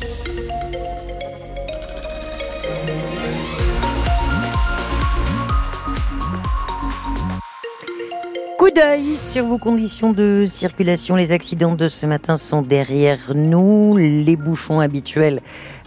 thank you sur vos conditions de circulation. Les accidents de ce matin sont derrière nous. Les bouchons habituels,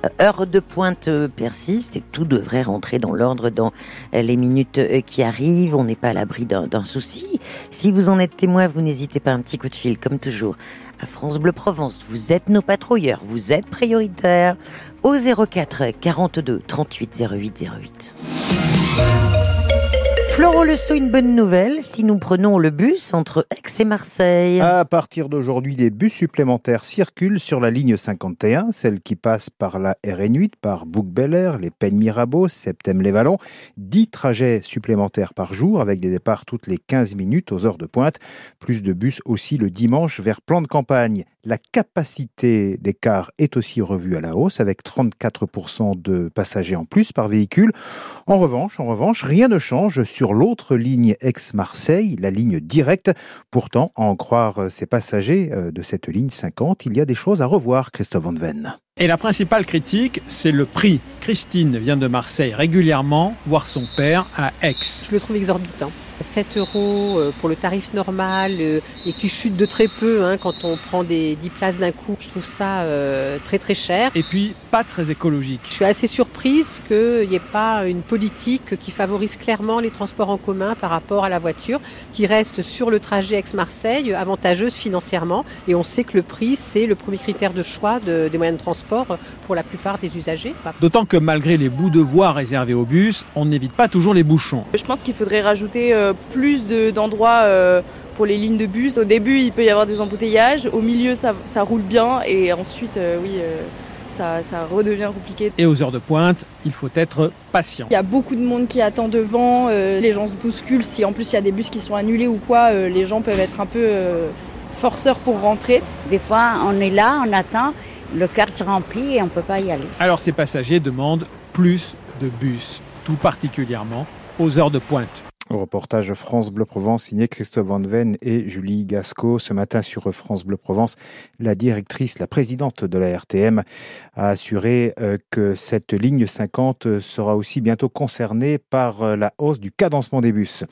euh, heure de pointe euh, persistent et tout devrait rentrer dans l'ordre dans euh, les minutes qui arrivent. On n'est pas à l'abri d'un souci. Si vous en êtes témoin, vous n'hésitez pas un petit coup de fil, comme toujours. À France Bleu Provence, vous êtes nos patrouilleurs, vous êtes prioritaires au 04 42 38 08 08. Florent Le Sceau, une bonne nouvelle si nous prenons le bus entre Aix et Marseille. À partir d'aujourd'hui, des bus supplémentaires circulent sur la ligne 51, celle qui passe par la RN8, par Bouc-Bel-Air, les Peines Mirabeau, Septem-les-Vallons. 10 trajets supplémentaires par jour avec des départs toutes les 15 minutes aux heures de pointe. Plus de bus aussi le dimanche vers plan de campagne. La capacité des cars est aussi revue à la hausse avec 34% de passagers en plus par véhicule. En revanche, en revanche, rien ne change sur l'autre ligne ex-Marseille, la ligne directe. Pourtant, à en croire ces passagers euh, de cette ligne 50, il y a des choses à revoir, Christophe Van Ven. Et la principale critique, c'est le prix. Christine vient de Marseille régulièrement voir son père à Aix. Je le trouve exorbitant. 7 euros euh, pour le tarif normal euh, et qui chute de très peu hein, quand on prend des 10 places d'un coup. Je trouve ça euh, très très cher. Et puis pas très écologique. Je suis assez surprise qu'il n'y ait pas une politique qui favorise clairement les transports en commun par rapport à la voiture, qui reste sur le trajet Aix-Marseille avantageuse financièrement. Et on sait que le prix, c'est le premier critère de choix des moyens de transport pour la plupart des usagers. D'autant que malgré les bouts de voie réservés aux bus, on n'évite pas toujours les bouchons. Je pense qu'il faudrait rajouter plus d'endroits euh, pour les lignes de bus. Au début, il peut y avoir des embouteillages. Au milieu, ça, roule bien. Et ensuite, euh, oui, euh, ça, ça, redevient compliqué. Et aux heures de pointe, il faut être patient. Il y a beaucoup de monde qui attend devant. les gens se bousculent. Si en plus il y a des bus qui sont annulés ou quoi, les gens peuvent être un peu forceurs pour rentrer. Des fois, on est là, on attend. Le car se remplit et on ne peut pas y aller. Alors ces passagers demandent plus de bus, tout particulièrement aux heures de pointe. Au reportage France Bleu Provence signé Christophe Van Ven et Julie Gasco. Ce matin sur France Bleu Provence, la directrice, la présidente de la RTM a assuré euh, que cette ligne 50 sera aussi bientôt concernée par euh, la hausse du cadencement des bus.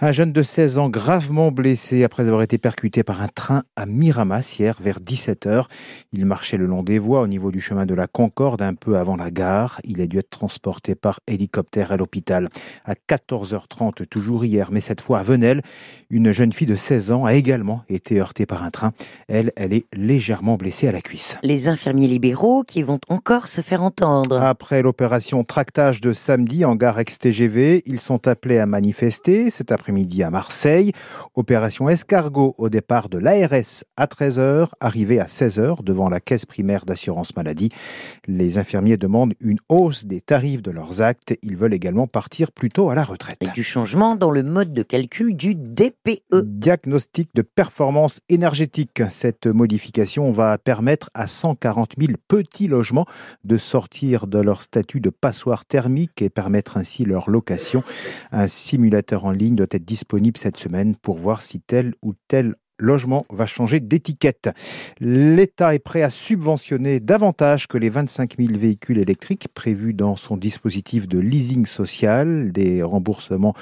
Un jeune de 16 ans gravement blessé après avoir été percuté par un train à Miramas hier vers 17h. Il marchait le long des voies au niveau du chemin de la Concorde un peu avant la gare. Il a dû être transporté par hélicoptère à l'hôpital. À 14h30, toujours hier, mais cette fois à Venelle, une jeune fille de 16 ans a également été heurtée par un train. Elle, elle est légèrement blessée à la cuisse. Les infirmiers libéraux qui vont encore se faire entendre. Après l'opération tractage de samedi en gare ex-TGV, ils sont appelés à manifester cet après-midi à Marseille. Opération escargot au départ de l'ARS à 13h, arrivé à 16h devant la caisse primaire d'assurance maladie. Les infirmiers demandent une hausse des tarifs de leurs actes. Ils veulent également partir plus tôt à la retraite. Et du changement dans le mode de calcul du DPE. Diagnostic de performance énergétique. Cette modification va permettre à 140 000 petits logements de sortir de leur statut de passoire thermique et permettre ainsi leur location. Un simulateur en ligne doit être disponible cette semaine pour voir si tel ou tel logement va changer d'étiquette. L'État est prêt à subventionner davantage que les 25 000 véhicules électriques prévus dans son dispositif de leasing social, des remboursements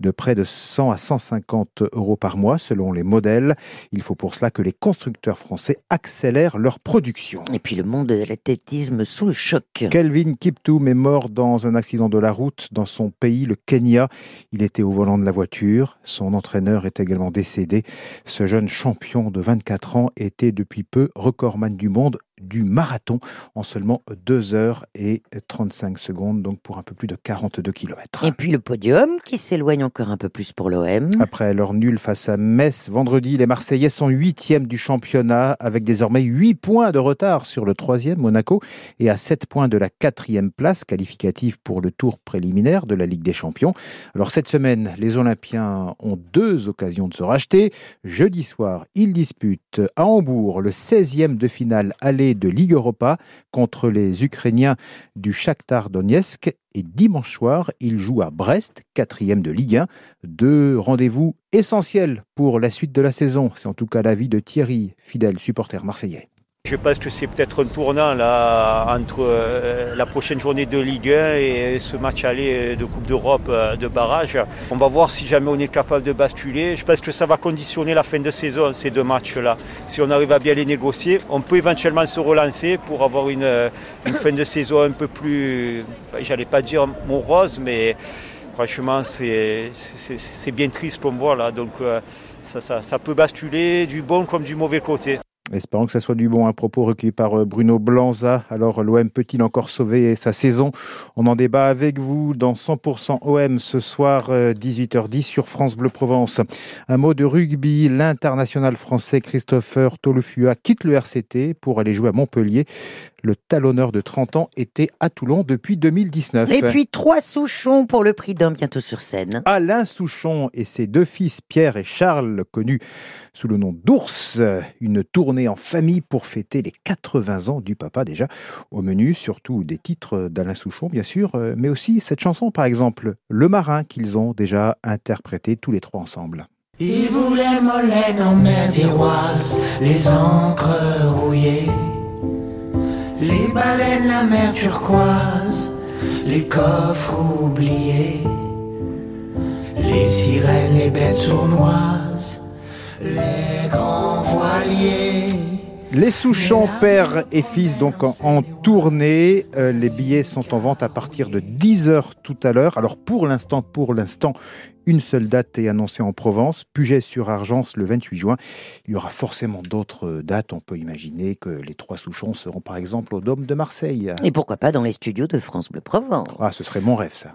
de près de 100 à 150 euros par mois selon les modèles. Il faut pour cela que les constructeurs français accélèrent leur production. Et puis le monde de l'athlétisme sous le choc. Kelvin Kiptoum est mort dans un accident de la route dans son pays, le Kenya. Il était au volant de la voiture. Son entraîneur est également décédé. Ce jeune champion de 24 ans était depuis peu recordman du monde du marathon en seulement 2 heures et 35 secondes, donc pour un peu plus de 42 km. Et puis le podium qui s'éloigne encore un peu plus pour l'OM. Après leur nul face à Metz vendredi, les Marseillais sont huitièmes du championnat avec désormais 8 points de retard sur le troisième Monaco et à 7 points de la quatrième place qualificative pour le tour préliminaire de la Ligue des Champions. Alors cette semaine, les Olympiens ont deux occasions de se racheter. Jeudi soir, ils disputent à Hambourg le 16e de finale aller de Ligue Europa contre les Ukrainiens du Shakhtar Donetsk. Et dimanche soir, il joue à Brest, quatrième de Ligue 1. Deux rendez-vous essentiels pour la suite de la saison. C'est en tout cas l'avis de Thierry, fidèle supporter marseillais. Je pense que c'est peut-être un tournant là, entre euh, la prochaine journée de Ligue 1 et ce match aller de Coupe d'Europe euh, de barrage. On va voir si jamais on est capable de basculer. Je pense que ça va conditionner la fin de saison, ces deux matchs-là. Si on arrive à bien les négocier, on peut éventuellement se relancer pour avoir une, une fin de saison un peu plus, j'allais pas dire morose, mais franchement, c'est bien triste pour moi. Là. Donc, euh, ça, ça, ça peut basculer du bon comme du mauvais côté. Espérons que ce soit du bon. Un propos recueilli par euh, Bruno Blanza. Alors, l'OM peut-il encore sauver sa saison? On en débat avec vous dans 100% OM ce soir, 18h10 euh, sur France Bleu Provence. Un mot de rugby. L'international français Christopher Tolufua quitte le RCT pour aller jouer à Montpellier. Le talonneur de 30 ans était à Toulon depuis 2019. Et puis trois Souchons pour le prix d'un bientôt sur scène. Alain Souchon et ses deux fils Pierre et Charles, connus sous le nom d'Ours, une tournée en famille pour fêter les 80 ans du papa déjà. Au menu, surtout des titres d'Alain Souchon, bien sûr, mais aussi cette chanson par exemple, Le Marin, qu'ils ont déjà interprété tous les trois ensemble. Il voulait Molène en mer d'Iroise, les encres rouillées les baleines, la mer turquoise, les coffres oubliés, les sirènes, les bêtes sournoises, les grands voiliers. Les Souchons, père et fils, donc en, tournée. Euh, les billets sont en vente à partir de 10h tout à l'heure. Alors pour l'instant, pour l'instant, une seule date est annoncée en Provence, Puget-sur-Argence le 28 juin. Il y aura forcément d'autres dates. On peut imaginer que les trois Souchons seront par exemple au Dôme de Marseille. Et pourquoi pas dans les studios de France Bleu Provence Ah, ce serait mon rêve ça.